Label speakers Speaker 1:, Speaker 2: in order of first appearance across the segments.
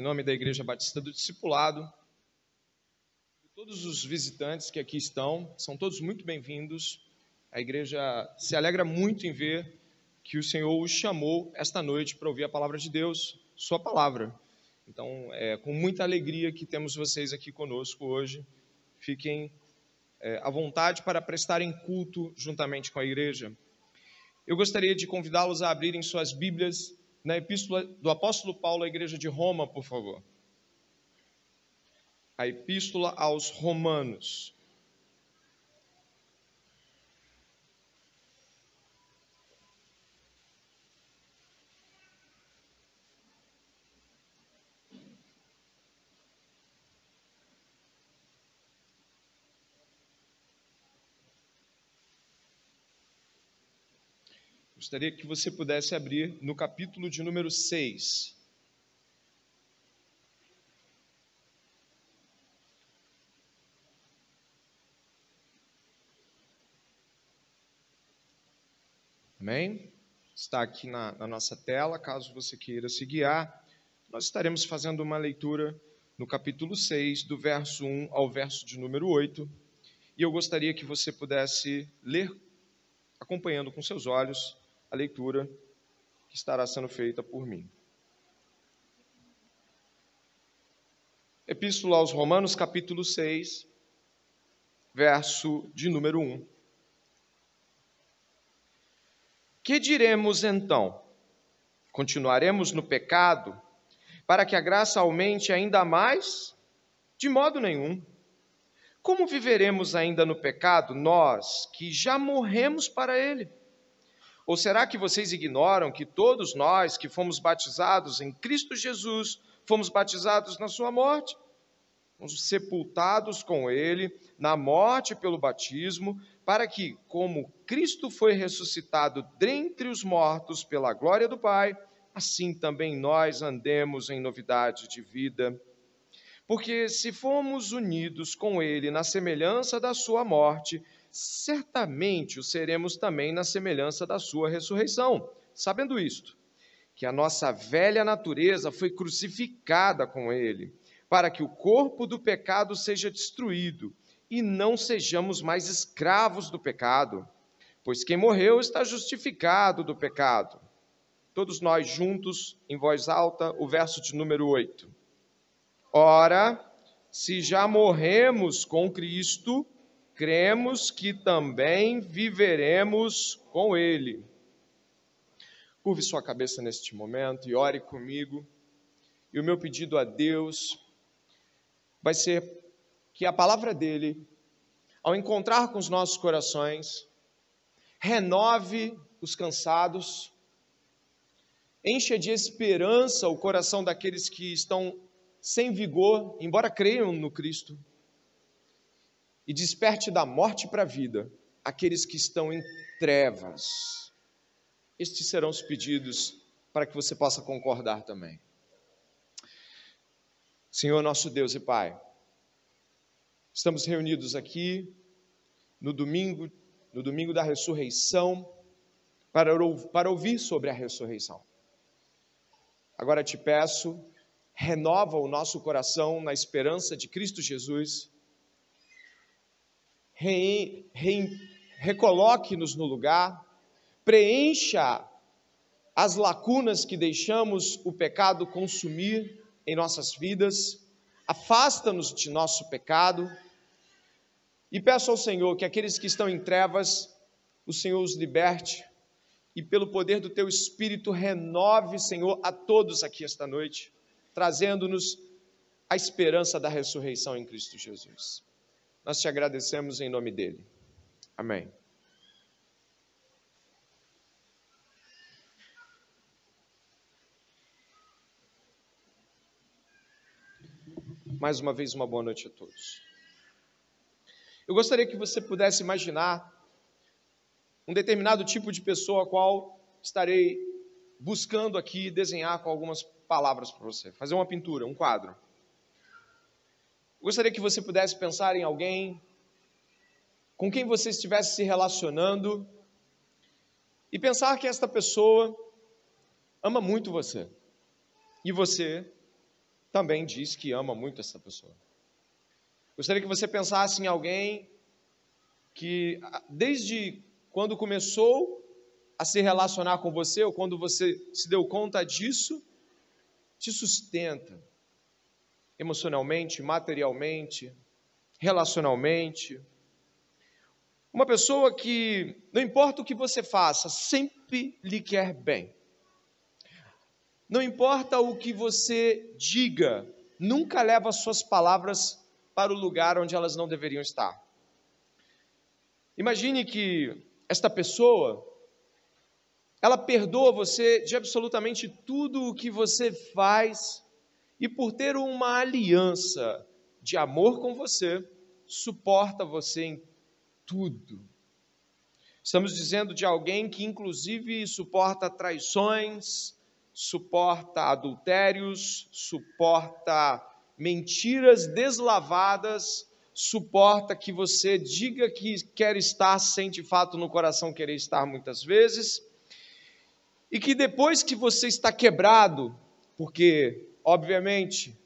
Speaker 1: em nome da Igreja Batista do Discipulado, de todos os visitantes que aqui estão, são todos muito bem-vindos. A igreja se alegra muito em ver que o Senhor os chamou esta noite para ouvir a palavra de Deus, Sua palavra. Então, é com muita alegria que temos vocês aqui conosco hoje. Fiquem é, à vontade para prestarem culto juntamente com a igreja. Eu gostaria de convidá-los a abrirem suas Bíblias na epístola do apóstolo Paulo à igreja de Roma, por favor. A epístola aos Romanos. Gostaria que você pudesse abrir no capítulo de número 6. Amém? Está aqui na, na, nossa tela, caso você queira se guiar. Nós estaremos fazendo uma leitura no capítulo 6, do verso 1 ao verso de número 8. E eu gostaria que você pudesse ler, acompanhando com seus olhos, a leitura que estará sendo feita por mim. Epístola aos Romanos, capítulo 6, verso de número 1. Que diremos então? Continuaremos no pecado para que a graça aumente ainda mais? De modo nenhum. Como viveremos ainda no pecado, nós que já morremos para ele? Ou será que vocês ignoram que todos nós que fomos batizados em Cristo Jesus fomos batizados na sua morte? Fomos sepultados com ele na morte pelo batismo, para que, como Cristo foi ressuscitado dentre os mortos pela glória do Pai, assim também nós andemos em novidade de vida. Porque se fomos unidos com ele na semelhança da sua morte, certamente o seremos também na semelhança da sua ressurreição. Sabendo isto, que a nossa velha natureza foi crucificada com ele, para que o corpo do pecado seja destruído e não sejamos mais escravos do pecado, pois quem morreu está justificado do pecado. Todos nós juntos, em voz alta, o verso de número 8. Ora, se já morremos com Cristo, cremos que também viveremos com Ele. Curve sua cabeça neste momento e ore comigo. E o meu pedido a Deus vai ser que a palavra dele, ao encontrar com os nossos corações, renove os cansados, encha de esperança o coração daqueles que estão sem vigor, embora creiam no Cristo e desperte da morte para a vida aqueles que estão em trevas. Estes serão os pedidos para que você possa concordar também. Senhor nosso Deus e Pai, estamos reunidos aqui no domingo, no domingo da ressurreição, para, para ouvir sobre a ressurreição. Agora te peço, renova o nosso coração na esperança de Cristo Jesus re, re, recoloque-nos no lugar, preencha as lacunas que deixamos o pecado consumir em nossas vidas, afasta-nos de nosso pecado e peço ao Senhor que aqueles que estão em trevas, o Senhor os liberte e pelo poder do teu Espírito renove, Senhor, a todos aqui esta noite, trazendo-nos a esperança da ressurreição em Cristo Jesus. Nós te agradecemos em nome dele. Amém. Mais uma vez, uma boa noite a todos. Eu gostaria que você pudesse imaginar um determinado tipo de pessoa a qual estarei buscando aqui desenhar com algumas palavras para você. Fazer uma pintura, um quadro. Gostaria que você pudesse pensar em alguém com quem você estivesse se relacionando e pensar que esta pessoa ama muito você e você também diz que ama muito essa pessoa. Gostaria que você pensasse em alguém que, desde quando começou a se relacionar com você, ou quando você se deu conta disso, te sustenta emocionalmente, materialmente, relacionalmente. Uma pessoa que, não importa o que você faça, sempre lhe quer bem. Não importa o que você diga, nunca leva suas palavras para o lugar onde elas não deveriam estar. Imagine que esta pessoa, ela perdoa você de absolutamente tudo o que você faz e por ter uma aliança de amor com você, suporta você em tudo. Estamos dizendo de alguém que, inclusive, suporta traições, suporta adultérios, suporta mentiras deslavadas, suporta que você diga que quer estar sem de fato no coração querer estar muitas vezes, e que depois que você está quebrado, porque, obviamente,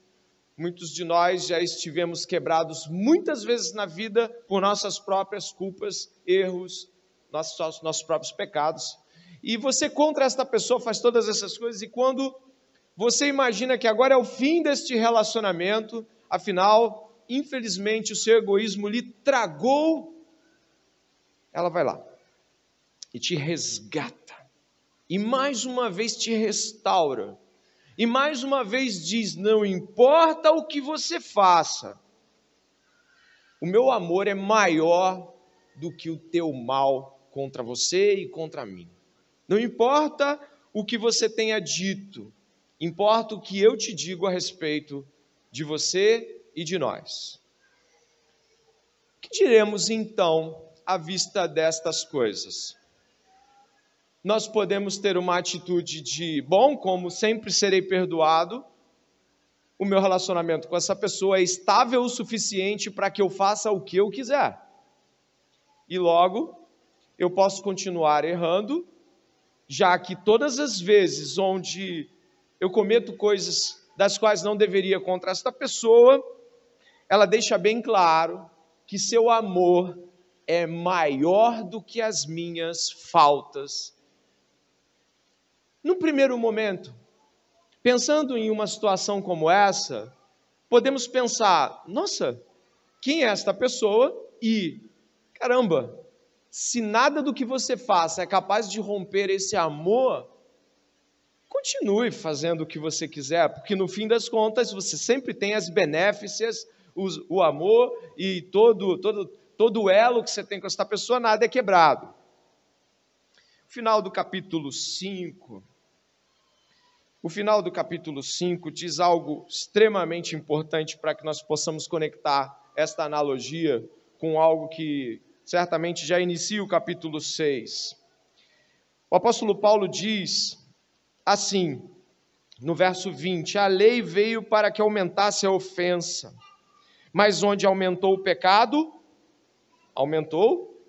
Speaker 1: muitos de nós já estivemos quebrados muitas vezes na vida por nossas próprias culpas, erros, nossos, nossos próprios pecados, e você contra esta pessoa faz todas essas coisas, e quando você imagina que agora é o fim deste relacionamento, afinal, infelizmente, o seu egoísmo lhe tragou, ela vai lá e te resgata, e mais uma vez te restaura, e mais uma vez diz: não importa o que você faça, o meu amor é maior do que o teu mal contra você e contra mim. Não importa o que você tenha dito, importa o que eu te digo a respeito de você e de nós. O que diremos então à vista destas coisas? Nós podemos ter uma atitude de, bom, como sempre serei perdoado, o meu relacionamento com essa pessoa é estável o suficiente para que eu faça o que eu quiser. E logo, eu posso continuar errando já que todas as vezes onde eu cometo coisas das quais não deveria contra esta pessoa, ela deixa bem claro que seu amor é maior do que as minhas faltas. No primeiro momento, pensando em uma situação como essa, podemos pensar: nossa, quem é esta pessoa? E, caramba, se nada do que você faça é capaz de romper esse amor, continue fazendo o que você quiser, porque no fim das contas você sempre tem as benéficias, o amor e todo, todo, todo o elo que você tem com essa pessoa, nada é quebrado. final do capítulo 5. O final do capítulo 5 diz algo extremamente importante para que nós possamos conectar esta analogia com algo que certamente já inicia o capítulo 6. O apóstolo Paulo diz assim, no verso 20: A lei veio para que aumentasse a ofensa, mas onde aumentou o pecado, aumentou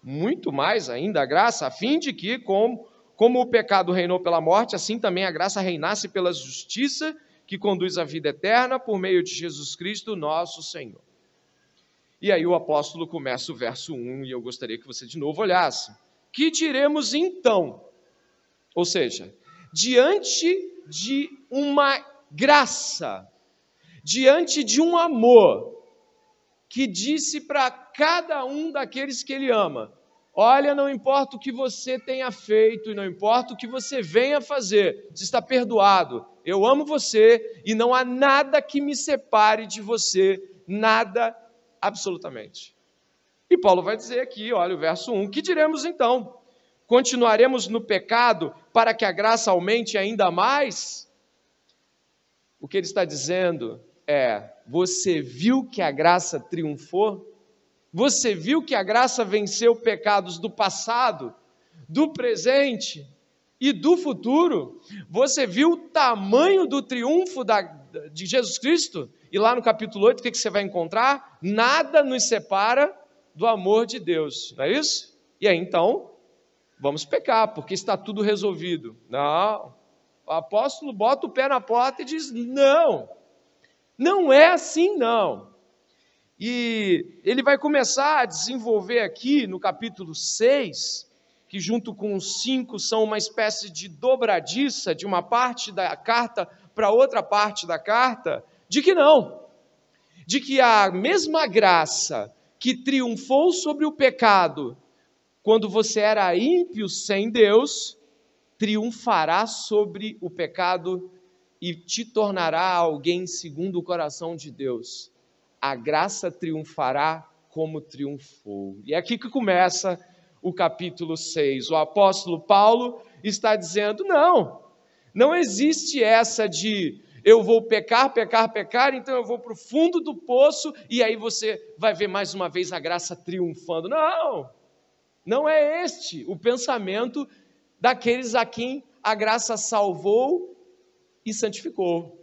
Speaker 1: muito mais ainda a graça, a fim de que, como, como o pecado reinou pela morte, assim também a graça reinasse pela justiça que conduz à vida eterna por meio de Jesus Cristo, nosso Senhor. E aí o apóstolo começa o verso 1 e eu gostaria que você de novo olhasse. Que diremos então? Ou seja, diante de uma graça, diante de um amor, que disse para cada um daqueles que ele ama: Olha, não importa o que você tenha feito e não importa o que você venha fazer, você está perdoado. Eu amo você e não há nada que me separe de você, nada absolutamente. E Paulo vai dizer aqui, olha o verso 1: Que diremos então? Continuaremos no pecado para que a graça aumente ainda mais? O que ele está dizendo é: você viu que a graça triunfou? Você viu que a graça venceu pecados do passado, do presente e do futuro? Você viu o tamanho do triunfo da, de Jesus Cristo? E lá no capítulo 8, o que, você vai encontrar? Nada nos separa do amor de Deus, não é isso? E aí então, vamos pecar, porque está tudo resolvido. Não. O apóstolo bota o pé na porta e diz: não. Não é assim, não. E ele vai começar a desenvolver aqui no capítulo 6, que junto com os 5 são uma espécie de dobradiça de uma parte da carta para outra parte da carta, de que não, de que a mesma graça que triunfou sobre o pecado quando você era ímpio sem Deus, triunfará sobre o pecado e te tornará alguém segundo o coração de Deus. A graça triunfará como triunfou. E é aqui que começa o capítulo 6. O apóstolo Paulo está dizendo: não, não existe essa de eu vou pecar, pecar, pecar, então eu vou para o fundo do poço e aí você vai ver mais uma vez a graça triunfando. Não, não é este o pensamento daqueles a quem a graça salvou e santificou.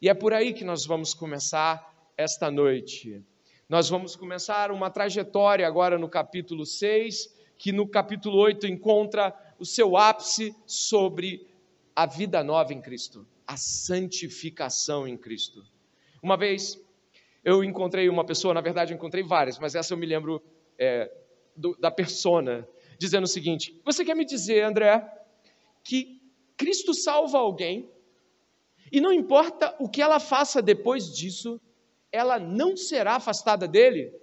Speaker 1: E é por aí que nós vamos começar esta noite. Nós vamos começar uma trajetória agora no capítulo 6, que no capítulo 8 encontra o seu ápice sobre a vida nova em Cristo, a santificação em Cristo. Uma vez eu encontrei uma pessoa, na verdade eu encontrei várias, mas essa eu me lembro é, do, da persona, dizendo o seguinte: Você quer me dizer, André, que Cristo salva alguém e não importa o que ela faça depois disso, ela não será afastada dele?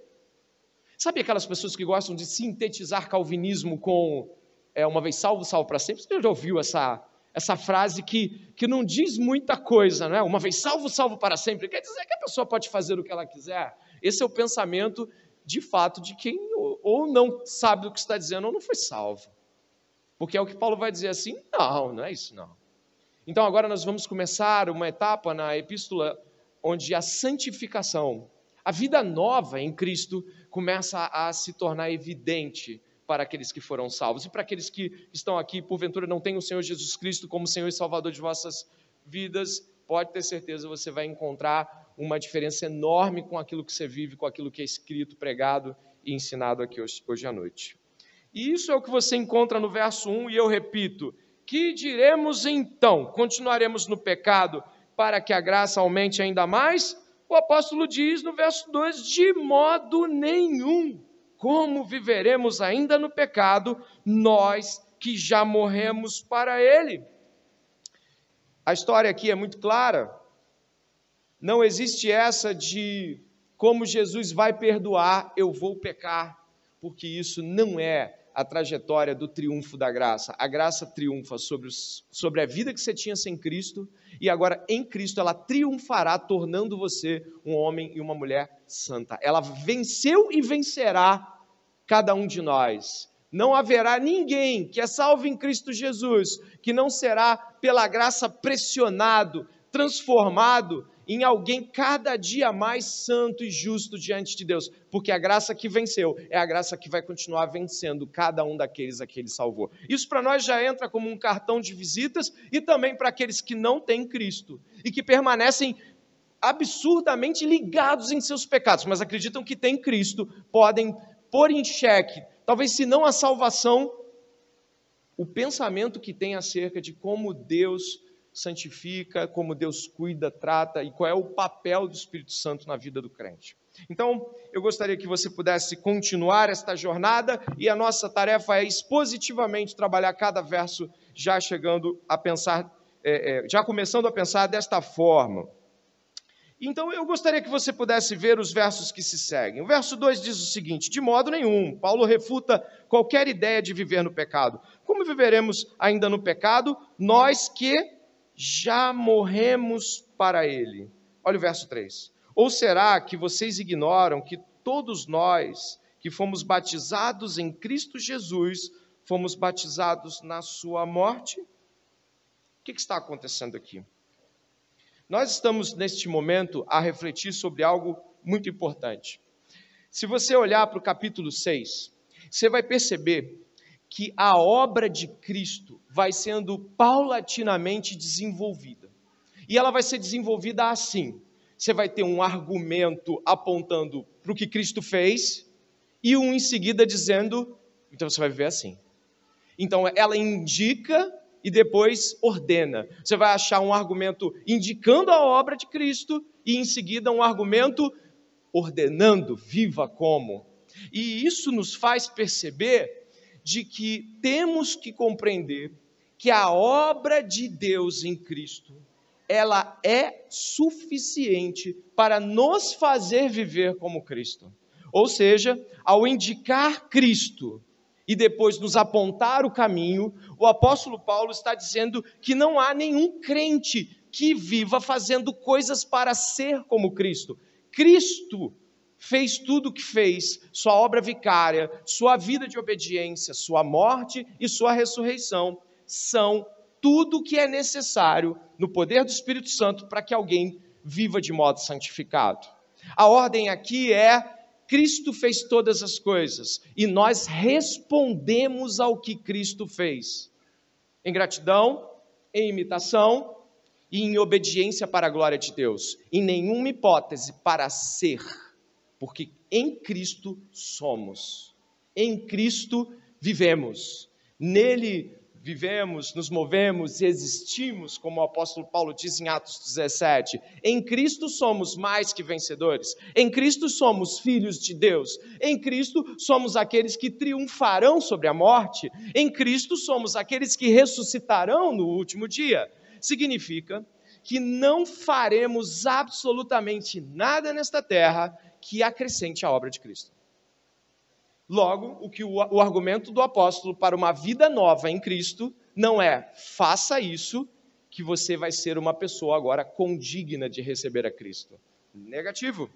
Speaker 1: Sabe aquelas pessoas que gostam de sintetizar calvinismo com é, uma vez salvo, salvo para sempre? Você já ouviu essa, essa frase que, que não diz muita coisa, não é? Uma vez salvo, salvo para sempre. Quer dizer que a pessoa pode fazer o que ela quiser. Esse é o pensamento, de fato, de quem ou não sabe o que está dizendo ou não foi salvo. Porque é o que Paulo vai dizer assim: não, não é isso não. Então agora nós vamos começar uma etapa na epístola onde a santificação, a vida nova em Cristo começa a se tornar evidente para aqueles que foram salvos. E para aqueles que estão aqui, porventura não têm o Senhor Jesus Cristo como Senhor e Salvador de vossas vidas, pode ter certeza você vai encontrar uma diferença enorme com aquilo que você vive, com aquilo que é escrito, pregado e ensinado aqui hoje, hoje à noite. E isso é o que você encontra no verso 1, e eu repito: que diremos então? Continuaremos no pecado para que a graça aumente ainda mais? O apóstolo diz no verso 2: de modo nenhum. Como viveremos ainda no pecado, nós que já morremos para ele? A história aqui é muito clara. Não existe essa de como Jesus vai perdoar, eu vou pecar, porque isso não é a trajetória do triunfo da graça. A graça triunfa sobre, os, sobre a vida que você tinha sem Cristo, e agora em Cristo ela triunfará, tornando você um homem e uma mulher santa. Ela venceu e vencerá cada um de nós. Não haverá ninguém que é salvo em Cristo Jesus que não será, pela graça, pressionado, transformado em alguém cada dia mais santo e justo diante de Deus, porque a graça que venceu é a graça que vai continuar vencendo cada um daqueles a que ele salvou. Isso para nós já entra como um cartão de visitas e também para aqueles que não têm Cristo e que permanecem absurdamente ligados em seus pecados, mas acreditam que têm Cristo, podem pôr em xeque, talvez se não a salvação, o pensamento que tem acerca de como Deus santifica, como Deus cuida, trata e qual é o papel do Espírito Santo na vida do crente. Então, eu gostaria que você pudesse continuar esta jornada e a nossa tarefa é expositivamente trabalhar cada verso, já chegando a pensar, é, é, já começando a pensar desta forma. Então, eu gostaria que você pudesse ver os versos que se seguem. O verso 2 diz o seguinte: De modo nenhum, Paulo refuta qualquer ideia de viver no pecado. Como viveremos ainda no pecado, nós que já morremos para ele. Olha o verso 3. Ou será que vocês ignoram que todos nós que fomos batizados em Cristo Jesus, fomos batizados na sua morte? O que, está acontecendo aqui? Nós estamos neste momento a refletir sobre algo muito importante. Se você olhar para o capítulo 6, você vai perceber que a obra de Cristo vai sendo paulatinamente desenvolvida. E ela vai ser desenvolvida assim: você vai ter um argumento apontando para o que Cristo fez, e um em seguida dizendo, então você vai viver assim. Então ela indica e depois ordena. Você vai achar um argumento indicando a obra de Cristo e em seguida um argumento ordenando, viva como. E isso nos faz perceber de que temos que compreender que a obra de Deus em Cristo, ela é suficiente para nos fazer viver como Cristo. Ou seja, ao indicar Cristo e depois nos apontar o caminho, o apóstolo Paulo está dizendo que não há nenhum crente que viva fazendo coisas para ser como Cristo. Cristo fez tudo o que fez, sua obra vicária, sua vida de obediência, sua morte e sua ressurreição são tudo o que é necessário no poder do Espírito Santo para que alguém viva de modo santificado. A ordem aqui é Cristo fez todas as coisas e nós respondemos ao que Cristo fez. Em gratidão, em imitação e em obediência para a glória de Deus. Em nenhuma hipótese para ser, porque em Cristo somos. Em Cristo vivemos. Nele vivemos, nos movemos e existimos, como o apóstolo Paulo diz em Atos 17. Em Cristo somos mais que vencedores. Em Cristo somos filhos de Deus. Em Cristo somos aqueles que triunfarão sobre a morte. Em Cristo somos aqueles que ressuscitarão no último dia. Significa que não faremos absolutamente nada nesta terra que acrescente a obra de Cristo. Logo, o que o, o argumento do apóstolo para uma vida nova em Cristo não é faça isso que você vai ser uma pessoa agora condigna de receber a Cristo. Negativo.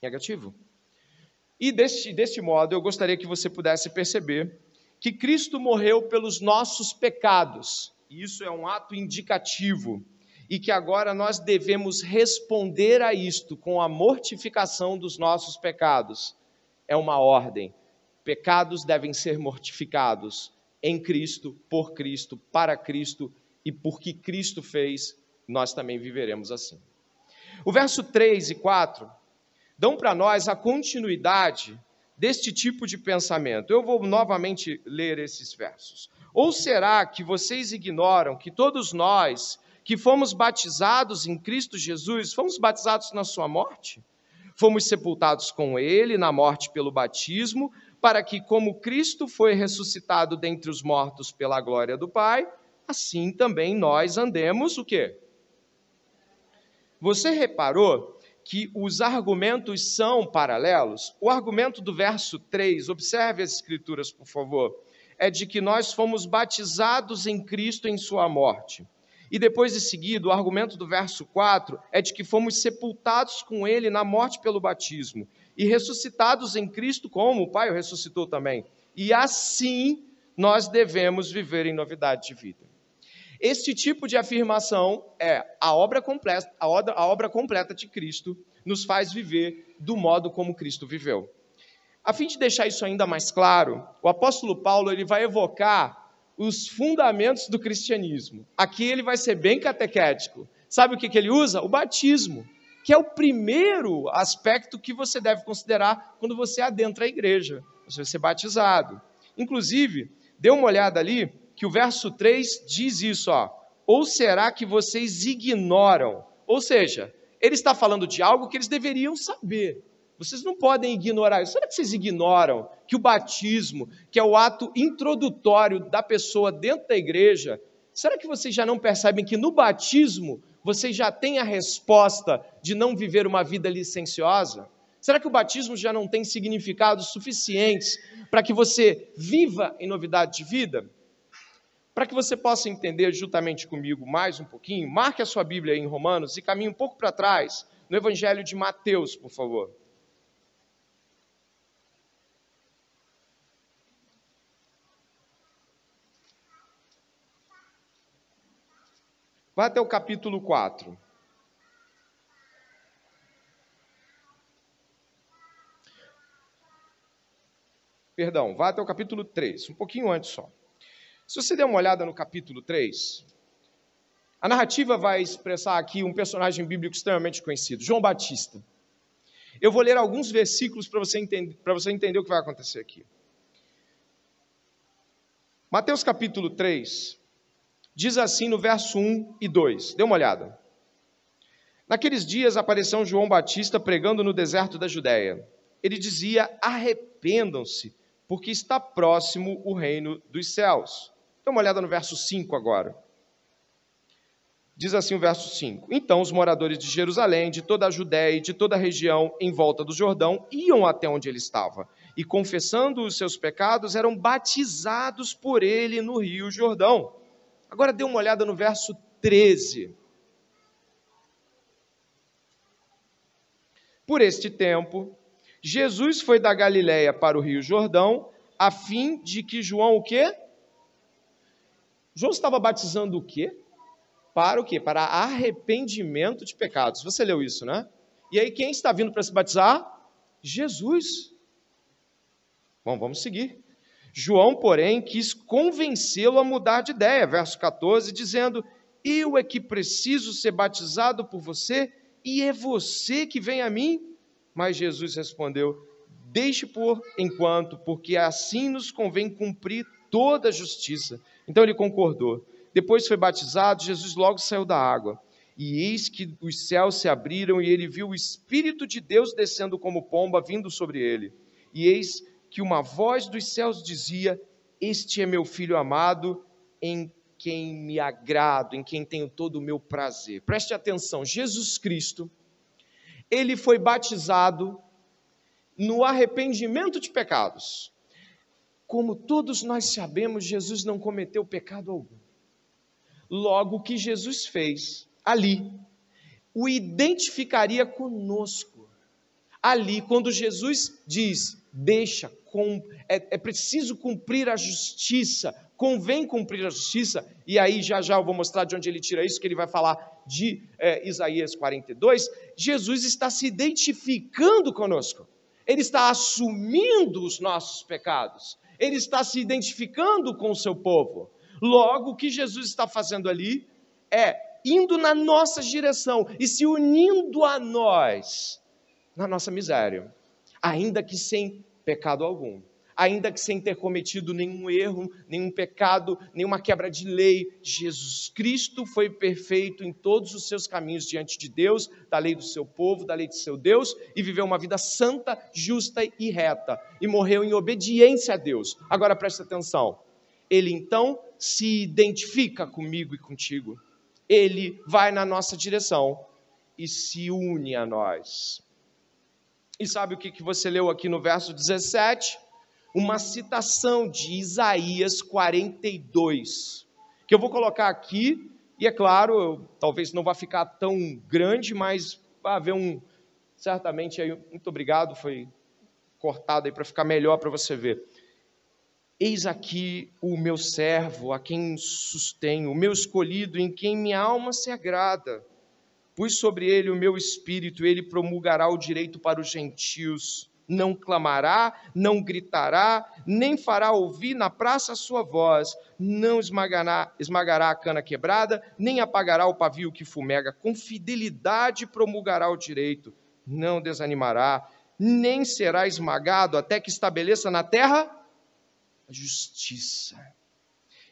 Speaker 1: Negativo. E deste, deste modo, eu gostaria que você pudesse perceber que Cristo morreu pelos nossos pecados. E isso é um ato indicativo. E que agora nós devemos responder a isto com a mortificação dos nossos pecados. É uma ordem pecados devem ser mortificados em Cristo, por Cristo, para Cristo e porque Cristo fez, nós também viveremos assim. O verso 3 e 4 dão para nós a continuidade deste tipo de pensamento. Eu vou novamente ler esses versos. Ou será que vocês ignoram que todos nós que fomos batizados em Cristo Jesus, fomos batizados na sua morte? Fomos sepultados com ele na morte pelo batismo, para que, como Cristo foi ressuscitado dentre os mortos pela glória do Pai, assim também nós andemos o quê? Você reparou que os argumentos são paralelos? O argumento do verso 3, observe as escrituras, por favor, é de que nós fomos batizados em Cristo em sua morte. E depois de seguido, o argumento do verso 4 é de que fomos sepultados com ele na morte pelo batismo e ressuscitados em Cristo, como o Pai o ressuscitou também. E assim nós devemos viver em novidade de vida. Este tipo de afirmação é a obra completa, a obra, a obra completa de Cristo nos faz viver do modo como Cristo viveu. A fim de deixar isso ainda mais claro, o apóstolo Paulo ele vai evocar os fundamentos do cristianismo. Aqui ele vai ser bem catequético. Sabe o que, que ele usa? O batismo que é o primeiro aspecto que você deve considerar quando você adentra a igreja, você vai ser batizado. Inclusive, dê uma olhada ali, que o verso 3 diz isso, ó. Ou será que vocês ignoram? Ou seja, ele está falando de algo que eles deveriam saber. Vocês não podem ignorar isso. Será que vocês ignoram que o batismo, que é o ato introdutório da pessoa dentro da igreja, será que vocês já não percebem que no batismo você já tem a resposta de não viver uma vida licenciosa? Será que o batismo já não tem significados suficientes para que você viva em novidade de vida? Para que você possa entender juntamente comigo mais um pouquinho, marque a sua Bíblia em Romanos e caminhe um pouco para trás, no Evangelho de Mateus, por favor. Vá até o capítulo 4. Perdão, vá até o capítulo 3, um pouquinho antes só. Se você der uma olhada no capítulo 3, a narrativa vai expressar aqui um personagem bíblico extremamente conhecido, João Batista. Eu vou ler alguns versículos para você, entender, você entender o que vai acontecer aqui. Mateus capítulo 3, Diz assim no verso 1 e 2. Dê uma olhada. Naqueles dias apareceu João Batista pregando no deserto da Judéia. Ele dizia: Arrependam-se, porque está próximo o reino dos céus. Dê uma olhada no verso 5 agora. Diz assim o verso 5: Então os moradores de Jerusalém, de toda a Judéia e de toda a região em volta do Jordão iam até onde ele estava, e confessando os seus pecados, eram batizados por ele no rio Jordão. Agora dê uma olhada no verso 13. Por este tempo, Jesus foi da Galiléia para o rio Jordão, a fim de que João o quê? João estava batizando o quê? para o quê? Para arrependimento de pecados. Você leu isso, né? E aí quem está vindo para se batizar? Jesus. Bom, vamos seguir. João, porém, quis convencê-lo a mudar de ideia, verso 14, dizendo: Eu é que preciso ser batizado por você, e é você que vem a mim? Mas Jesus respondeu: Deixe por enquanto, porque assim nos convém cumprir toda a justiça. Então ele concordou. Depois foi batizado, Jesus logo saiu da água. E eis que os céus se abriram e ele viu o Espírito de Deus descendo como pomba vindo sobre ele. E eis que uma voz dos céus dizia: Este é meu filho amado, em quem me agrado, em quem tenho todo o meu prazer. Preste atenção, Jesus Cristo, ele foi batizado no arrependimento de pecados. Como todos nós sabemos, Jesus não cometeu pecado algum. Logo, o que Jesus fez ali o identificaria conosco. Ali, quando Jesus diz: Deixa, com, é, é preciso cumprir a justiça, convém cumprir a justiça, e aí já já eu vou mostrar de onde ele tira isso, que ele vai falar de é, Isaías 42. Jesus está se identificando conosco, ele está assumindo os nossos pecados, ele está se identificando com o seu povo. Logo, o que Jesus está fazendo ali é indo na nossa direção e se unindo a nós na nossa miséria, ainda que sem pecado algum, ainda que sem ter cometido nenhum erro, nenhum pecado, nenhuma quebra de lei. Jesus Cristo foi perfeito em todos os seus caminhos diante de Deus, da lei do seu povo, da lei do seu Deus, e viveu uma vida santa, justa e reta, e morreu em obediência a Deus. Agora preste atenção. Ele então se identifica comigo e contigo. Ele vai na nossa direção e se une a nós. E sabe o que, você leu aqui no verso 17? Uma citação de Isaías 42, que eu vou colocar aqui, e é claro, talvez não vá ficar tão grande, mas vai haver um, certamente aí, muito obrigado, foi cortado aí para ficar melhor para você ver. Eis aqui o meu servo, a quem sustenho, o meu escolhido, em quem minha alma se agrada. Pus sobre ele o meu espírito, ele promulgará o direito para os gentios. Não clamará, não gritará, nem fará ouvir na praça a sua voz. Não esmagará, esmagará a cana quebrada, nem apagará o pavio que fumega. Com fidelidade promulgará o direito. Não desanimará, nem será esmagado até que estabeleça na terra a justiça.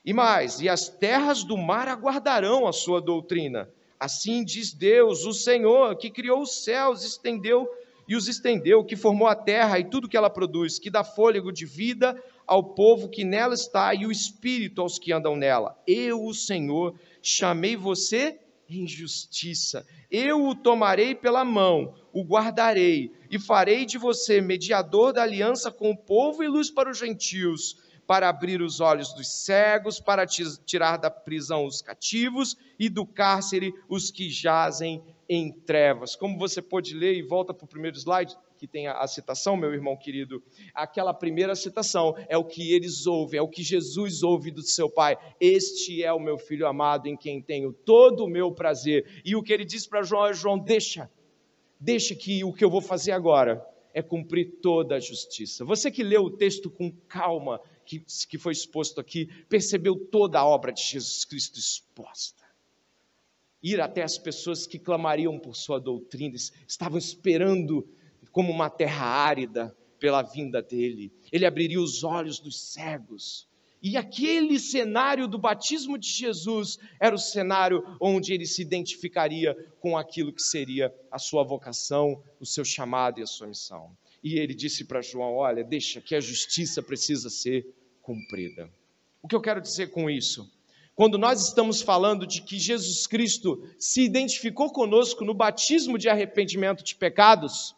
Speaker 1: E mais, e as terras do mar aguardarão a sua doutrina. Assim diz Deus, o Senhor, que criou os céus, estendeu e os estendeu, que formou a terra e tudo que ela produz, que dá fôlego de vida ao povo que nela está e o espírito aos que andam nela. Eu, o Senhor, chamei você em justiça. Eu o tomarei pela mão, o guardarei e farei de você mediador da aliança com o povo e luz para os gentios para abrir os olhos dos cegos, para tirar da prisão os cativos e do cárcere os que jazem em trevas. Como você pode ler, e volta para o primeiro slide, que tem a, a, citação, meu irmão querido, aquela primeira citação é o que eles ouvem, é o que Jesus ouve do seu Pai. Este é o meu filho amado em quem tenho todo o meu prazer. E o que ele diz para João é: João, deixa, deixa que o que eu vou fazer agora é cumprir toda a justiça. Você que leu o texto com calma, que, que foi exposto aqui, percebeu toda a obra de Jesus Cristo exposta. Ir até as pessoas que clamariam por sua doutrina, estavam esperando como uma terra árida pela vinda dele. Ele abriria os olhos dos cegos E aquele cenário do batismo de Jesus era o cenário onde ele se identificaria com aquilo que seria a sua vocação, o seu chamado e a sua missão. E ele disse para João: Olha, deixa que a justiça precisa ser cumprida. O que eu quero dizer com isso? Quando nós estamos falando de que Jesus Cristo se identificou conosco no batismo de arrependimento de pecados,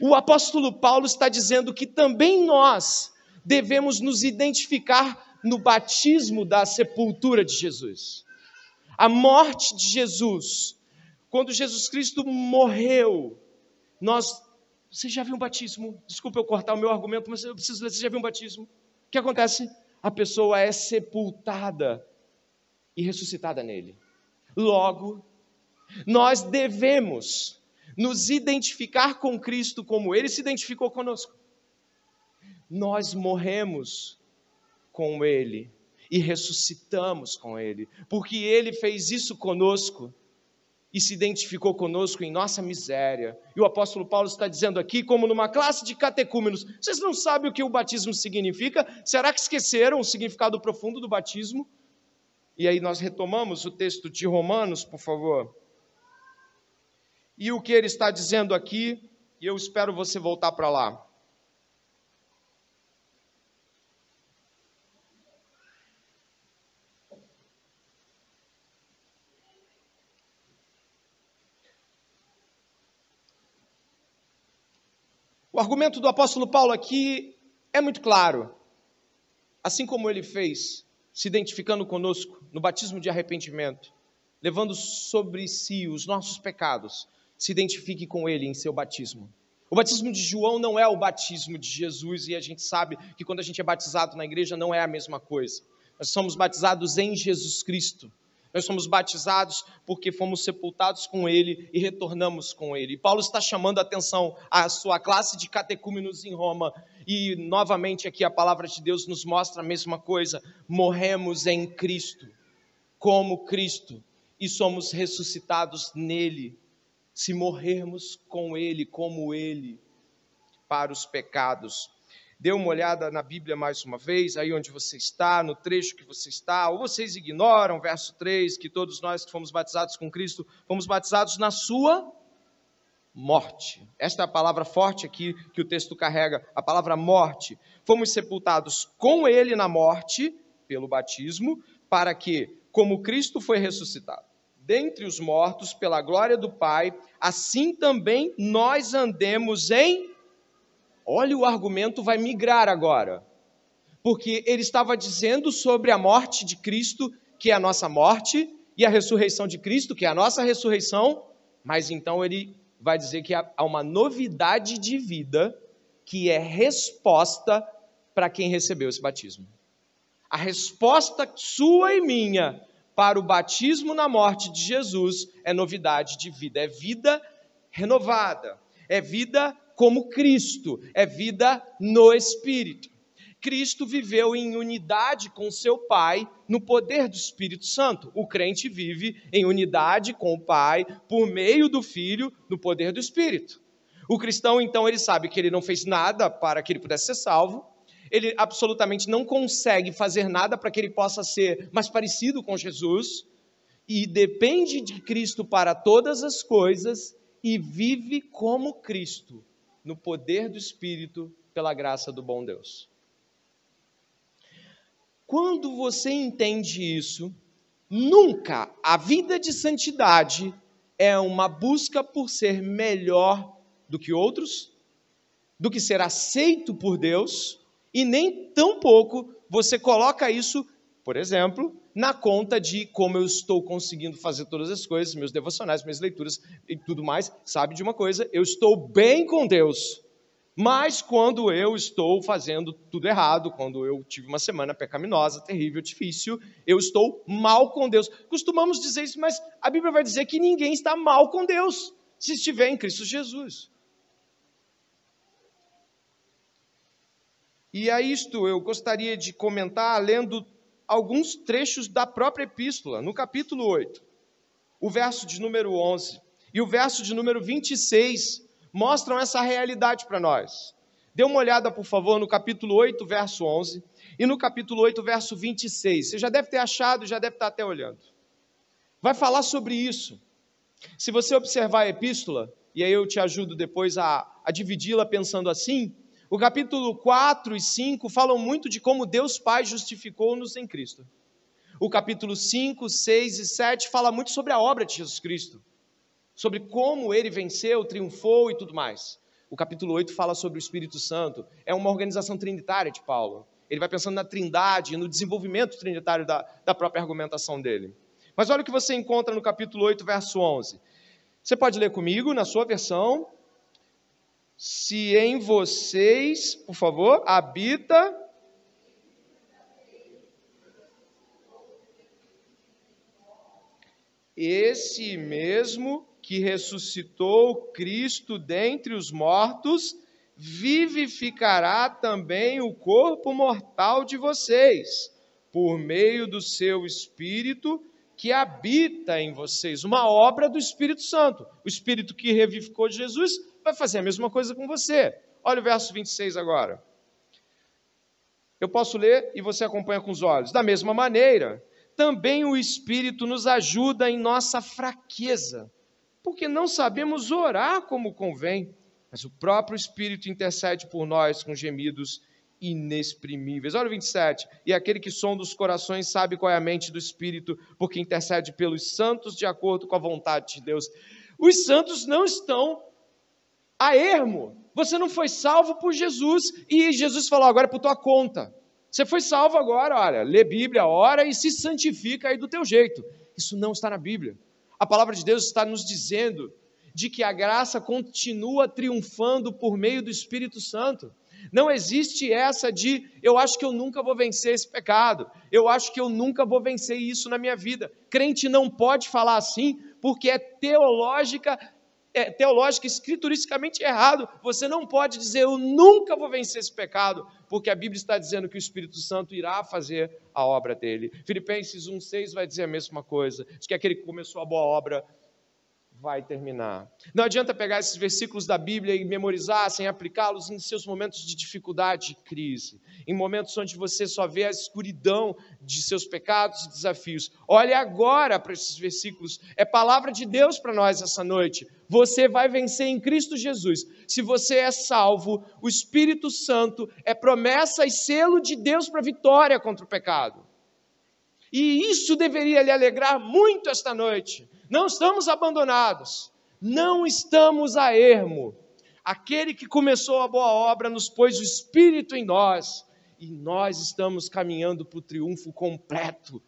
Speaker 1: o apóstolo Paulo está dizendo que também nós devemos nos identificar no batismo da sepultura de Jesus. A morte de Jesus, quando Jesus Cristo morreu, nós. Você já viu um batismo? Desculpa eu cortar o meu argumento, mas eu preciso ler. Você já viu um batismo? O que acontece? A pessoa é sepultada e ressuscitada nele. Logo, nós devemos nos identificar com Cristo como ele se identificou conosco. Nós morremos com ele e ressuscitamos com ele, porque ele fez isso conosco e se identificou conosco em nossa miséria. E o apóstolo Paulo está dizendo aqui, como numa classe de catecúmenos: vocês não sabem o que o batismo significa? Será que esqueceram o significado profundo do batismo? E aí nós retomamos o texto de Romanos, por favor. E o que ele está dizendo aqui, e eu espero você voltar para lá. Argumento do apóstolo Paulo aqui é muito claro. Assim como ele fez, se identificando conosco no batismo de arrependimento, levando sobre si os nossos pecados, se identifique com ele em seu batismo. O batismo de João não é o batismo de Jesus e a gente sabe que quando a gente é batizado na igreja não é a mesma coisa. Nós somos batizados em Jesus Cristo. Nós somos batizados porque fomos sepultados com Ele e retornamos com Ele. E Paulo está chamando a atenção à sua classe de catecúmenos em Roma. E novamente aqui a palavra de Deus nos mostra a mesma coisa. Morremos em Cristo, como Cristo, e somos ressuscitados nele se morrermos com Ele, como Ele, para os pecados. Dê uma olhada na Bíblia mais uma vez, aí onde você está, no trecho que você está, ou vocês ignoram, verso 3, que todos nós que fomos batizados com Cristo, fomos batizados na Sua morte. Esta é a palavra forte aqui que o texto carrega, a palavra morte. Fomos sepultados com Ele na morte, pelo batismo, para que, como Cristo foi ressuscitado dentre os mortos pela glória do Pai, assim também nós andemos em. Olha, o argumento vai migrar agora. Porque ele estava dizendo sobre a morte de Cristo, que é a nossa morte, e a ressurreição de Cristo, que é a nossa ressurreição, mas então ele vai dizer que há uma novidade de vida que é resposta para quem recebeu esse batismo. A resposta sua e minha para o batismo na morte de Jesus é novidade de vida, é vida renovada, é vida como Cristo, é vida no Espírito. Cristo viveu em unidade com seu Pai no poder do Espírito Santo. O crente vive em unidade com o Pai por meio do Filho no poder do Espírito. O cristão, então, ele sabe que ele não fez nada para que ele pudesse ser salvo, ele absolutamente não consegue fazer nada para que ele possa ser mais parecido com Jesus, e depende de Cristo para todas as coisas e vive como Cristo, no poder do Espírito, pela graça do bom Deus. Quando você entende isso, nunca a vida de santidade é uma busca por ser melhor do que outros, do que ser aceito por Deus, e nem tampouco você coloca isso, por exemplo, na conta de como eu estou conseguindo fazer todas as coisas, meus devocionais, minhas leituras e tudo mais. Sabe de uma coisa? Eu estou bem com Deus. Mas quando eu estou fazendo tudo errado, quando eu tive uma semana pecaminosa, terrível, difícil, eu estou mal com Deus. Costumamos dizer isso, mas a Bíblia vai dizer que ninguém está mal com Deus se estiver em Cristo Jesus. E a isto eu gostaria de comentar lendo alguns trechos da própria epístola, no capítulo 8. O verso de número 11 e o verso de número 26 mostram essa realidade para nós. Dê uma olhada, por favor, no capítulo 8, verso 11. e no capítulo 8, verso 26. Você já deve ter achado, já deve estar até olhando. Vai falar sobre isso. Se você observar a epístola, e aí eu te ajudo depois a, a dividi-la pensando assim, o capítulo 4 e 5 falam muito de como Deus Pai justificou-nos em Cristo. O capítulo 5, 6 e 7 fala muito sobre a obra de Jesus Cristo, sobre como ele venceu, triunfou e tudo mais. O capítulo 8 fala sobre o Espírito Santo, é uma organização trinitária de Paulo. Ele vai pensando na trindade, no desenvolvimento trinitário da, da própria argumentação dele. Mas olha o que você encontra no capítulo 8, verso 11. Você pode ler comigo na sua versão. Se em vocês, por favor, habita esse mesmo que ressuscitou Cristo dentre os mortos, vivificará também o corpo mortal de vocês, por meio do seu Espírito que habita em vocês, uma obra do Espírito Santo. O Espírito que revivificou Jesus vai fazer a mesma coisa com você. Olha o verso 26 agora. Eu posso ler e você acompanha com os olhos. Da mesma maneira, também o Espírito nos ajuda em nossa fraqueza, porque não sabemos orar como convém, mas o próprio Espírito intercede por nós com gemidos inexprimíveis. Olha o 27. E aquele que sonda os corações sabe qual é a mente do Espírito, porque intercede pelos santos de acordo com a vontade de Deus. Os santos não estão a ermo. Você não foi salvo por Jesus e Jesus falou agora é por tua conta. Você foi salvo agora, olha, lê Bíblia, ora e se santifica aí do teu jeito. Isso não está na Bíblia. A palavra de Deus está nos dizendo de que a graça continua triunfando por meio do Espírito Santo. Não existe essa de eu acho que eu nunca vou vencer esse pecado, eu acho que eu nunca vou vencer isso na minha vida. Crente não pode falar assim porque é teológica teológica, escrituristicamente errado. Você não pode dizer eu nunca vou vencer esse pecado, porque a Bíblia está dizendo que o Espírito Santo irá fazer a obra dele. Filipenses 1,6 vai dizer a mesma coisa: de que aquele que começou a boa obra vai terminar. Não adianta pegar esses versículos da Bíblia e memorizar sem aplicá-los em seus momentos de dificuldade e crise, em momentos onde você só vê a escuridão de seus pecados e desafios. Olhe agora para esses versículos, é palavra de Deus para nós essa noite. Você vai vencer em Cristo Jesus. Se você é salvo, o Espírito Santo é promessa e selo de Deus para vitória contra o pecado. E isso deveria lhe alegrar muito esta noite não estamos abandonados, não estamos a ermo. Aquele que começou a boa obra nos pôs o Espírito em nós, e nós estamos caminhando para o triunfo completo,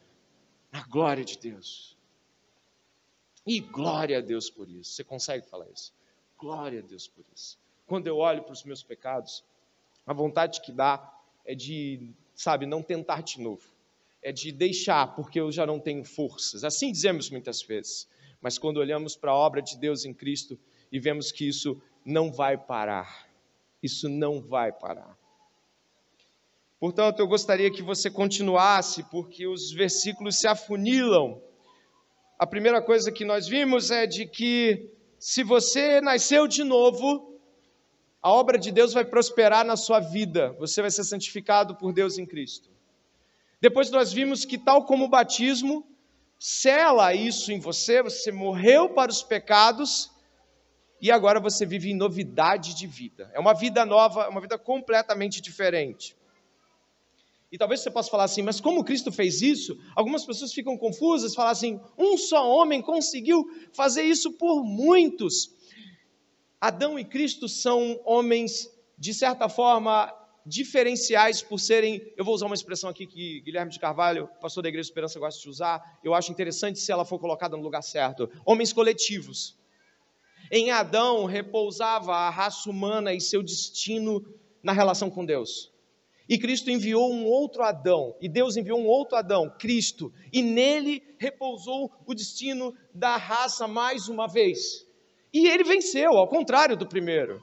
Speaker 1: na glória de Deus. E glória a Deus por isso. Você consegue falar isso? Glória a Deus por isso. Quando eu olho para os meus pecados, a vontade que dá é de, sabe, não tentar de novo. É de deixar, porque eu já não tenho forças. Assim dizemos muitas vezes mas quando olhamos para a obra de Deus em Cristo e vemos que isso não vai parar, isso não vai parar. Portanto, eu gostaria que você continuasse, porque os versículos se afunilam. A primeira coisa que nós vimos é de que se você nasceu de novo, a obra de Deus vai prosperar na sua vida, você vai ser santificado por Deus em Cristo. Depois nós vimos que, tal como o batismo, sela isso em você, você morreu para os pecados e agora você vive em novidade de vida. É uma vida nova, uma vida completamente diferente. E talvez você possa falar assim, mas como Cristo fez isso? Algumas pessoas ficam confusas, falam assim: um só homem conseguiu fazer isso por muitos. Adão e Cristo são homens, de certa forma, diferenciais por serem, eu vou usar uma expressão aqui que Guilherme de Carvalho, pastor da Igreja Esperança, gosta de usar, eu acho interessante se ela for colocada no lugar certo. Homens coletivos. Em Adão repousava a raça humana e seu destino na relação com Deus. E Cristo enviou um outro Adão, e Deus enviou um outro Adão, Cristo, e nele repousou o destino da raça mais uma vez. E ele venceu, ao contrário do primeiro.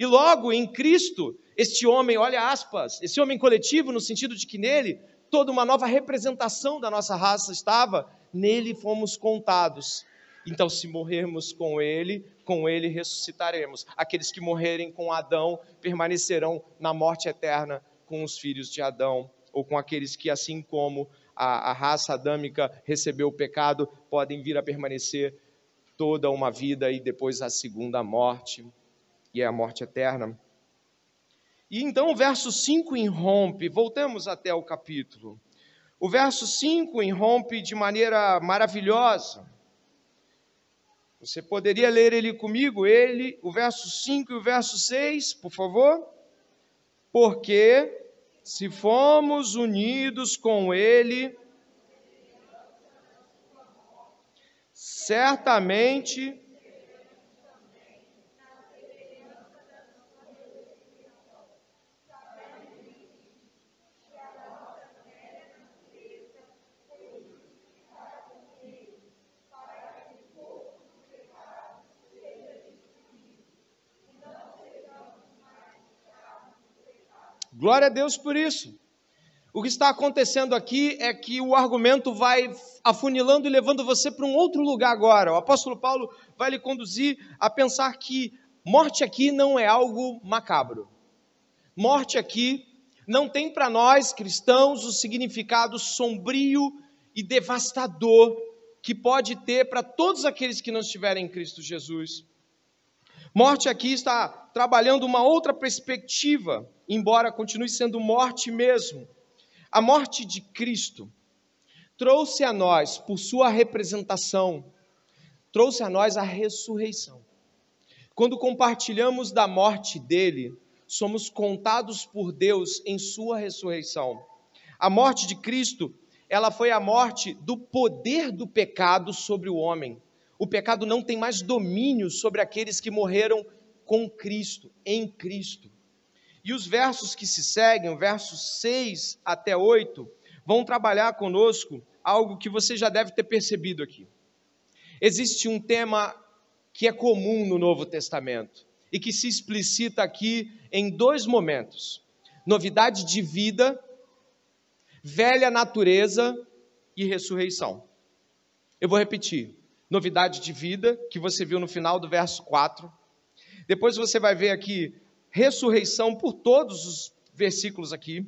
Speaker 1: E logo em Cristo, este homem, olha aspas, esse homem coletivo, no sentido de que nele toda uma nova representação da nossa raça estava, nele fomos contados. Então, se morrermos com ele, com ele ressuscitaremos. Aqueles que morrerem com Adão permanecerão na morte eterna com os filhos de Adão ou com aqueles que, assim como a, a raça adâmica recebeu o pecado, podem vir a permanecer toda uma vida e depois a segunda morte, e é a morte eterna. E então o verso 5 irrompe, voltemos até o capítulo. O verso 5 irrompe de maneira maravilhosa. Você poderia ler ele comigo, ele, o verso 5 e o verso 6, por favor? Porque se fomos unidos com ele, certamente Glória a Deus por isso. O que está acontecendo aqui é que o argumento vai afunilando e levando você para um outro lugar agora. O apóstolo Paulo vai lhe conduzir a pensar que morte aqui não é algo macabro. Morte aqui não tem para nós cristãos o significado sombrio e devastador que pode ter para todos aqueles que não estiverem em Cristo Jesus. Morte aqui está trabalhando uma outra perspectiva, embora continue sendo morte mesmo. A morte de Cristo trouxe a nós, por sua representação, trouxe a nós a ressurreição. Quando compartilhamos da morte dele, somos contados por Deus em sua ressurreição. A morte de Cristo, ela foi a morte do poder do pecado sobre o homem o pecado não tem mais domínio sobre aqueles que morreram com Cristo, em Cristo. E os versos que se seguem, versos 6 até 8, vão trabalhar conosco algo que você já deve ter percebido aqui. Existe um tema que é comum no Novo Testamento e que se explicita aqui em dois momentos: novidade de vida, velha natureza e ressurreição. Eu vou repetir novidade de vida, que você viu no final do verso 4. Depois você vai ver aqui ressurreição por todos os versículos aqui.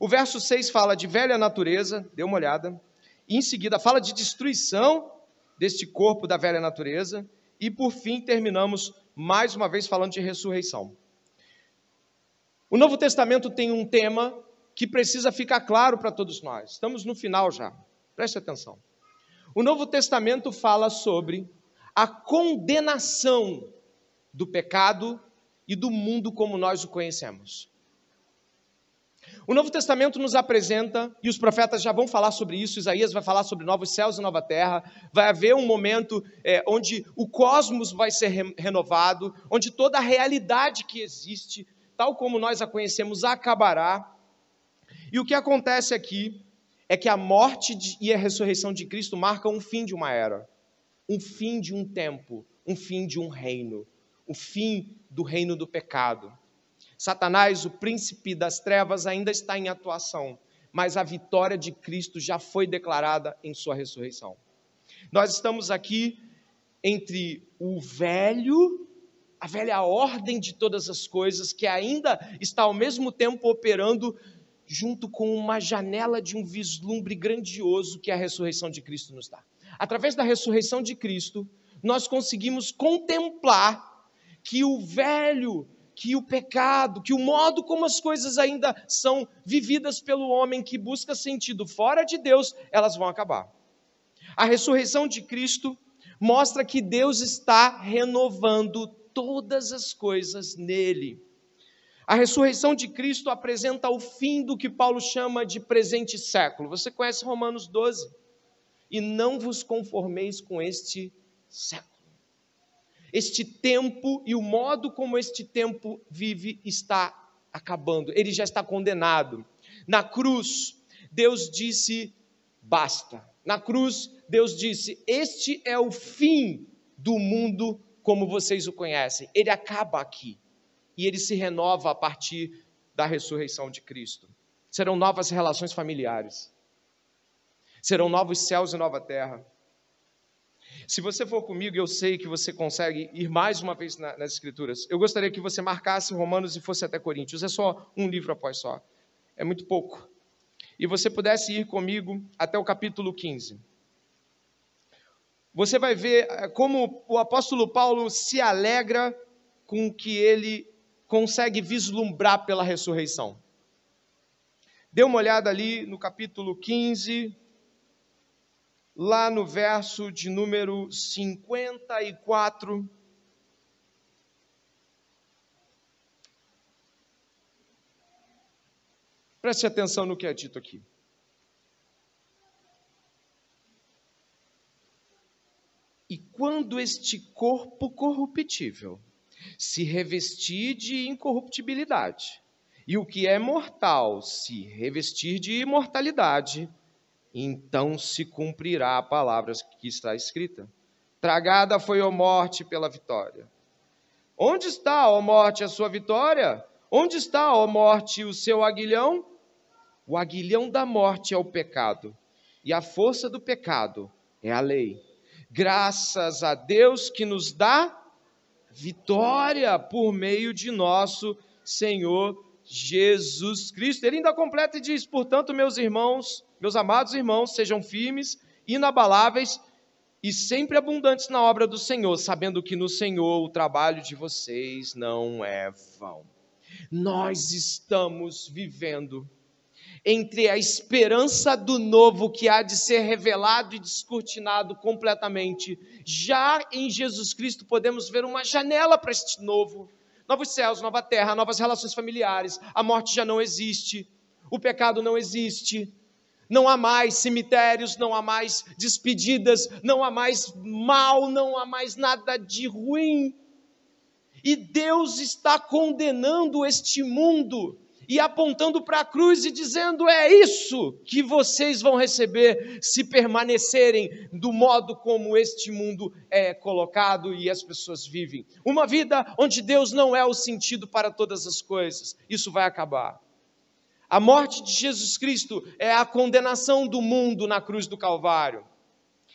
Speaker 1: O verso 6 fala de velha natureza, dê uma olhada. E em seguida fala de destruição deste corpo da velha natureza. E por fim terminamos mais uma vez falando de ressurreição. O Novo Testamento tem um tema que precisa ficar claro para todos nós. Estamos no final já. Preste atenção. O Novo Testamento fala sobre a condenação do pecado e do mundo como nós o conhecemos. O Novo Testamento nos apresenta, e os profetas já vão falar sobre isso, Isaías vai falar sobre novos céus e nova terra, vai haver um momento é, onde o cosmos vai ser re renovado, onde toda a realidade que existe, tal como nós a conhecemos, acabará. E o que acontece aqui é que a morte e a ressurreição de Cristo marcam um fim de uma era, um fim de um tempo, um fim de um reino, o fim do reino do pecado. Satanás, o príncipe das trevas, ainda está em atuação, mas a vitória de Cristo já foi declarada em sua ressurreição. Nós estamos aqui entre o velho, a velha ordem de todas as coisas, que ainda está ao mesmo tempo operando junto com uma janela de um vislumbre grandioso que a ressurreição de Cristo nos dá. Através da ressurreição de Cristo, nós conseguimos contemplar que o velho, que o pecado, que o modo como as coisas ainda são vividas pelo homem que busca sentido fora de Deus, elas vão acabar. A ressurreição de Cristo mostra que Deus está renovando todas as coisas nele. A ressurreição de Cristo apresenta o fim do que Paulo chama de presente século. Você conhece Romanos 12? E não vos conformeis com este século. Este tempo e o modo como este tempo vive está acabando, ele já está condenado. Na cruz, Deus disse: basta. Na cruz, Deus disse: este é o fim do mundo como vocês o conhecem. Ele acaba aqui e ele se renova a partir da ressurreição de Cristo. Serão novas relações familiares, serão novos céus e nova terra. Se você for comigo, eu sei que você consegue ir mais uma vez nas Escrituras. Eu gostaria que você marcasse Romanos e fosse até Coríntios. É só um livro após só. É muito pouco. e você pudesse ir comigo até o capítulo 15. Você vai ver eh, como o apóstolo Paulo se alegra com o que ele consegue vislumbrar pela ressurreição. Dê uma olhada ali no capítulo 15, lá no verso de número 54. Preste atenção no que é dito aqui. E quando este corpo corruptível se revestir de incorruptibilidade, e o que é mortal se revestir de imortalidade, então se cumprirá a palavra que está escrita. Tragada foi a morte pela vitória. Onde está, ó morte, a sua vitória? Onde está, ó morte, o seu aguilhão? O aguilhão da morte é o pecado, e a força do pecado é a lei. Graças a Deus que nos dá vitória por meio de nosso Senhor Jesus Cristo. Ele ainda completa e diz: Portanto, meus irmãos, meus amados irmãos, sejam firmes, inabaláveis e sempre abundantes na obra do Senhor, sabendo que no Senhor o trabalho de vocês não é vão. Nós estamos vivendo entre a esperança do novo que há de ser revelado e descortinado completamente. Já em Jesus Cristo podemos ver uma janela para este novo. Novos céus, nova terra, novas relações familiares. A morte já não existe, o pecado não existe. Não há mais cemitérios, não há mais despedidas, não há mais mal, não há mais nada de ruim. E Deus está condenando este mundo e apontando para a cruz e dizendo: é isso que vocês vão receber se permanecerem do modo como este mundo é colocado e as pessoas vivem. Uma vida onde Deus não é o sentido para todas as coisas. Isso vai acabar. A morte de Jesus Cristo é a condenação do mundo na cruz do Calvário.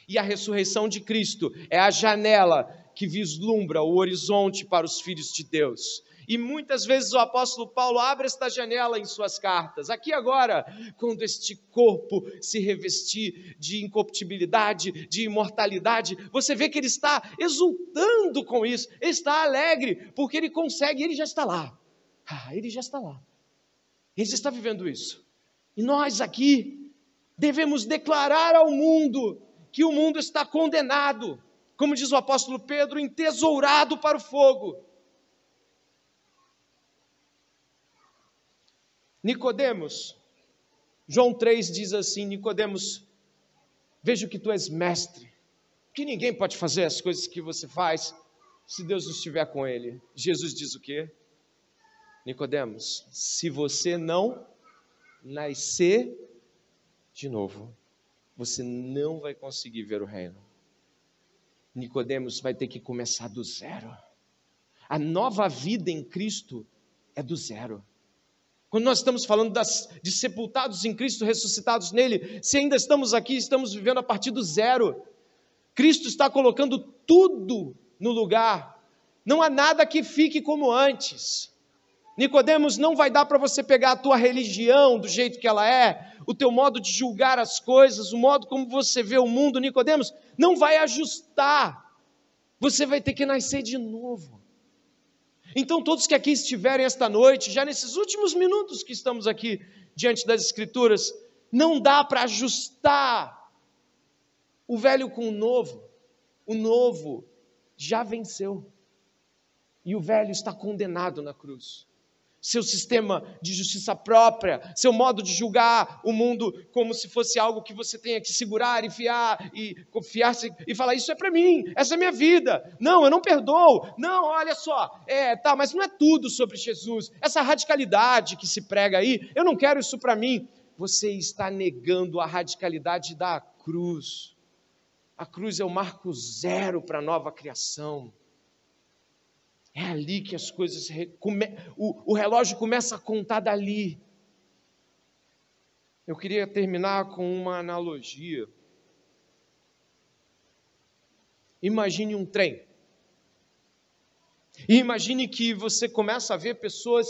Speaker 1: E a ressurreição de Cristo é a janela que vislumbra o horizonte para os filhos de Deus. E muitas vezes o apóstolo Paulo abre esta janela em suas cartas. Aqui agora, quando este corpo se revestir de incorruptibilidade, de imortalidade, você vê que ele está exultando com isso, ele está alegre, porque ele consegue, ele já está lá. Ah, ele já está lá. Ele já está vivendo isso. E nós aqui devemos declarar ao mundo que o mundo está condenado, como diz o apóstolo Pedro, entesourado para o fogo. Nicodemos, João 3 diz assim: Nicodemos, vejo que tu és mestre, que ninguém pode fazer as coisas que você faz se Deus não estiver com ele. Jesus diz o quê? Nicodemos, se você não nascer de novo, você não vai conseguir ver o reino. Nicodemos vai ter que começar do zero. A nova vida em Cristo é do zero. Quando nós estamos falando das, de sepultados em Cristo, ressuscitados nele, se ainda estamos aqui, estamos vivendo a partir do zero. Cristo está colocando tudo no lugar. Não há nada que fique como antes. Nicodemos, não vai dar para você pegar a tua religião do jeito que ela é, o teu modo de julgar as coisas, o modo como você vê o mundo, Nicodemos, não vai ajustar. Você vai ter que nascer de novo. Então, todos que aqui estiverem esta noite, já nesses últimos minutos que estamos aqui diante das Escrituras, não dá para ajustar o velho com o novo. O novo já venceu. E o velho está condenado na cruz seu sistema de justiça própria, seu modo de julgar o mundo como se fosse algo que você tenha que segurar e fiar e confiar e falar isso é para mim, essa é minha vida. Não, eu não perdoo. Não, olha só, é, tá, mas não é tudo sobre Jesus. Essa radicalidade que se prega aí, eu não quero isso para mim. Você está negando a radicalidade da cruz. A cruz é o marco zero para a nova criação. É ali que as coisas. O, o relógio começa a contar dali. Eu queria terminar com uma analogia. Imagine um trem. E imagine que você começa a ver pessoas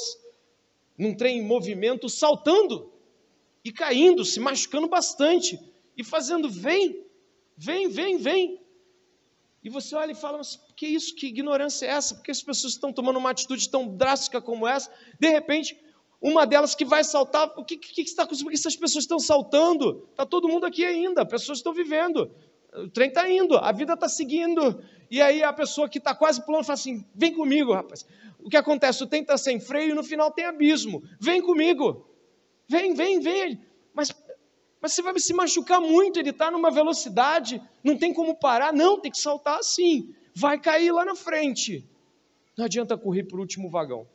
Speaker 1: num trem em movimento saltando e caindo, se machucando bastante e fazendo vem, vem, vem, vem. E você olha e fala, mas que isso, que ignorância é essa? Por que as pessoas estão tomando uma atitude tão drástica como essa? De repente, uma delas que vai saltar, o que, que, que está acontecendo? Por que essas pessoas estão saltando? Está todo mundo aqui ainda, pessoas estão vivendo. O trem está indo, a vida está seguindo. E aí a pessoa que está quase pulando fala assim: vem comigo, rapaz. O que acontece? O trem está sem freio e no final tem abismo. Vem comigo. Vem, vem, vem. Mas, você vai se machucar muito, ele está numa velocidade, não tem como parar. Não, tem que saltar assim. Vai cair lá na frente. Não adianta correr para o último vagão.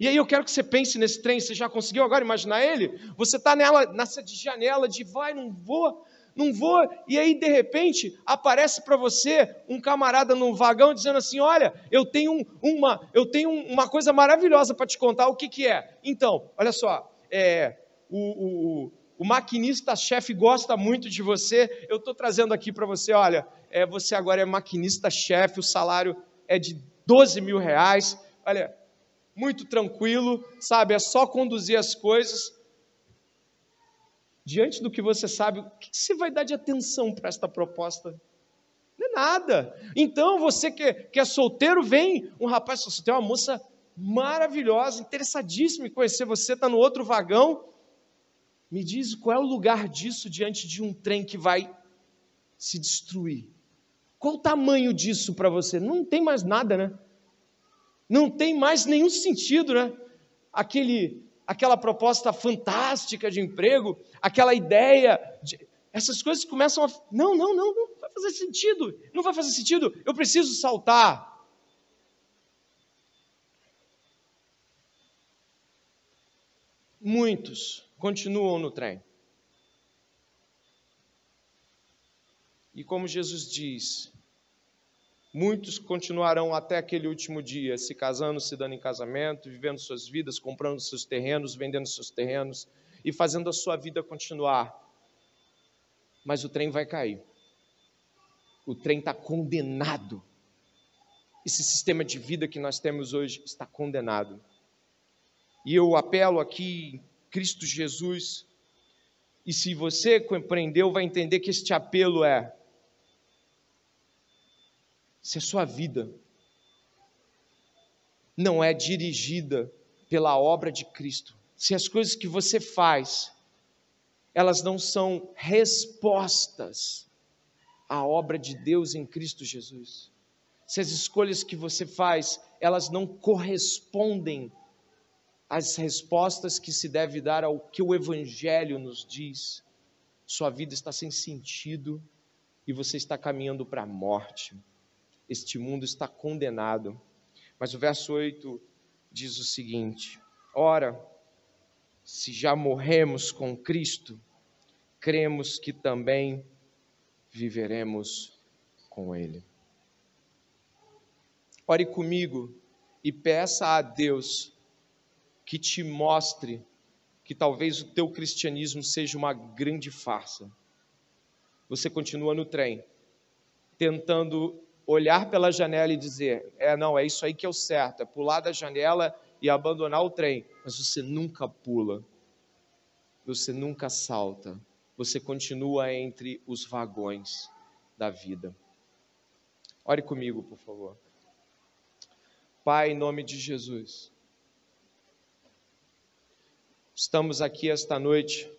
Speaker 1: E aí eu quero que você pense nesse trem, você já conseguiu agora imaginar ele? Você está nela, nessa janela de vai, não vou, não vou, e aí de repente aparece para você um camarada num vagão dizendo assim: Olha, eu tenho uma, eu tenho uma coisa maravilhosa para te contar, o que, que é? Então, olha só, é, o, o, o maquinista-chefe gosta muito de você, eu estou trazendo aqui para você: olha, é, você agora é maquinista-chefe, o salário é de 12 mil reais, olha, muito tranquilo, sabe, é só conduzir as coisas diante do que você sabe, o que você vai dar de atenção para esta proposta? Não é nada. Então, você que, que é solteiro, vem um rapaz, você tem uma moça maravilhosa, interessadíssima em conhecer você, está no outro vagão. Me diz qual é o lugar disso diante de um trem que vai se destruir? Qual o tamanho disso para você? Não tem mais nada, né? Não tem mais nenhum sentido, né? Aquele aquela proposta fantástica de emprego, aquela ideia, de, essas coisas começam a. Não, não, não, não vai fazer sentido. Não vai fazer sentido. Eu preciso saltar. Muitos continuam no trem. E como Jesus diz, Muitos continuarão até aquele último dia, se casando, se dando em casamento, vivendo suas vidas, comprando seus terrenos, vendendo seus terrenos e fazendo a sua vida continuar. Mas o trem vai cair. O trem está condenado. Esse sistema de vida que nós temos hoje está condenado. E eu apelo aqui Cristo Jesus, e se você compreendeu, vai entender que este apelo é se a sua vida não é dirigida pela obra de Cristo, se as coisas que você faz, elas não são respostas à obra de Deus em Cristo Jesus, se as escolhas que você faz, elas não correspondem às respostas que se deve dar ao que o Evangelho nos diz, sua vida está sem sentido e você está caminhando para a morte este mundo está condenado. Mas o verso 8 diz o seguinte: Ora, se já morremos com Cristo, cremos que também viveremos com Ele. Ore comigo e peça a Deus que te mostre que talvez o teu cristianismo seja uma grande farsa. Você continua no trem, tentando olhar pela janela e dizer: é, não, é isso aí que é o certo, é pular da janela e abandonar o trem. Mas você nunca pula, você nunca salta, você continua entre os vagões da vida. Ore comigo, por favor. Pai, em nome de Jesus, estamos aqui esta noite